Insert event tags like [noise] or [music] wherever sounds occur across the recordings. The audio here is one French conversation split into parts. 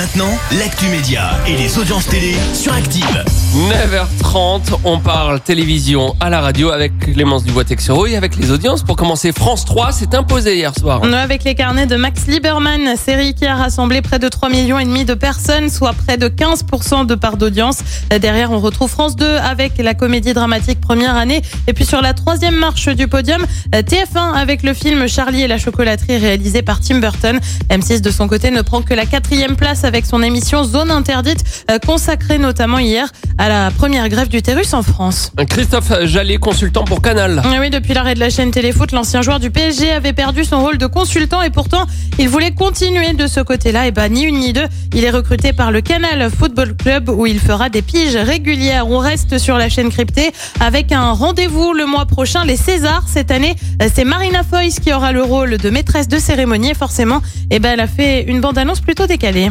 Maintenant, l'actu média et les audiences télé sur Active. 9h30, on parle télévision à la radio avec Clémence Dubois-Texero et avec les audiences. Pour commencer, France 3 s'est imposé hier soir. Avec les carnets de Max Lieberman, série qui a rassemblé près de 3 millions et demi de personnes, soit près de 15% de part d'audience. Derrière, on retrouve France 2 avec la comédie dramatique première année. Et puis sur la troisième marche du podium, TF1 avec le film Charlie et la chocolaterie réalisé par Tim Burton. M6 de son côté ne prend que la quatrième place avec son émission Zone interdite, euh, consacrée notamment hier à la première grève d'utérus en France. Christophe Jallet, consultant pour Canal. Ah Oui, depuis l'arrêt de la chaîne Téléfoot, l'ancien joueur du PSG avait perdu son rôle de consultant et pourtant, il voulait continuer de ce côté-là. Et bah, ni une ni deux. Il est recruté par le Canal Football Club où il fera des piges régulières. On reste sur la chaîne cryptée avec un rendez-vous le mois prochain, les Césars. Cette année, c'est Marina Foïs qui aura le rôle de maîtresse de cérémonie. Et forcément, et ben, elle a fait une bande-annonce plutôt décalée.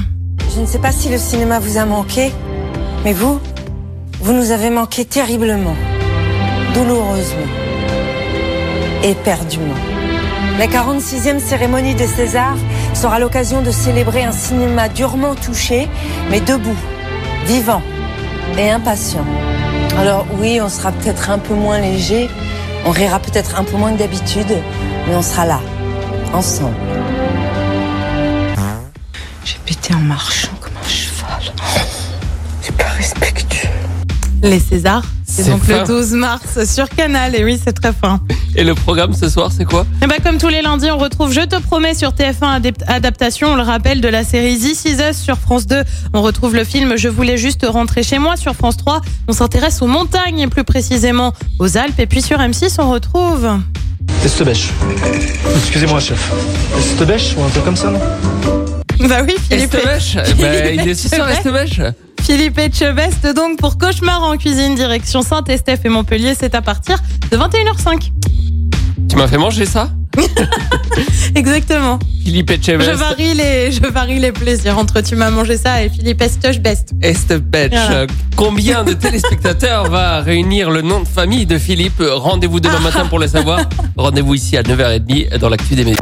Je ne sais pas si le cinéma vous a manqué, mais vous, vous nous avez manqué terriblement, douloureusement, éperdument. La 46e cérémonie des Césars sera l'occasion de célébrer un cinéma durement touché, mais debout, vivant et impatient. Alors oui, on sera peut-être un peu moins léger, on rira peut-être un peu moins que d'habitude, mais on sera là, ensemble. J'ai pété en marchant comme un cheval. [laughs] C'est pas respectueux. Les Césars, c'est donc fin. le 12 mars sur Canal. Et oui, c'est très fin. Et le programme ce soir, c'est quoi? Et bah, comme tous les lundis, on retrouve Je te promets sur TF1 adep- adaptation, on le rappelle, de la série This Is Us sur France 2. On retrouve le film Je voulais juste rentrer chez moi sur France 3. On s'intéresse aux montagnes et plus précisément aux Alpes. Et puis sur M6, on retrouve... Estebèche. Excusez-moi, chef. Estebèche ou un truc comme ça, non? [laughs] Bah oui, Philippe, Estebèche Eh ben, Il est aussi sur [laughs] Estebèche Philippe Etchebest donc pour Cauchemar en cuisine direction Saint-Estèphe et Montpellier. C'est à partir de 21h05. Tu m'as fait manger ça? [laughs] Exactement. Philippe Je Etchebest. varie les, je varie les plaisirs entre tu m'as mangé ça et Philippe Etchebest. Estebèche. Voilà. Combien de téléspectateurs va réunir le nom de famille de Philippe? Rendez-vous demain matin pour le savoir. Rendez-vous ici à 9h30 dans l'actu des médias.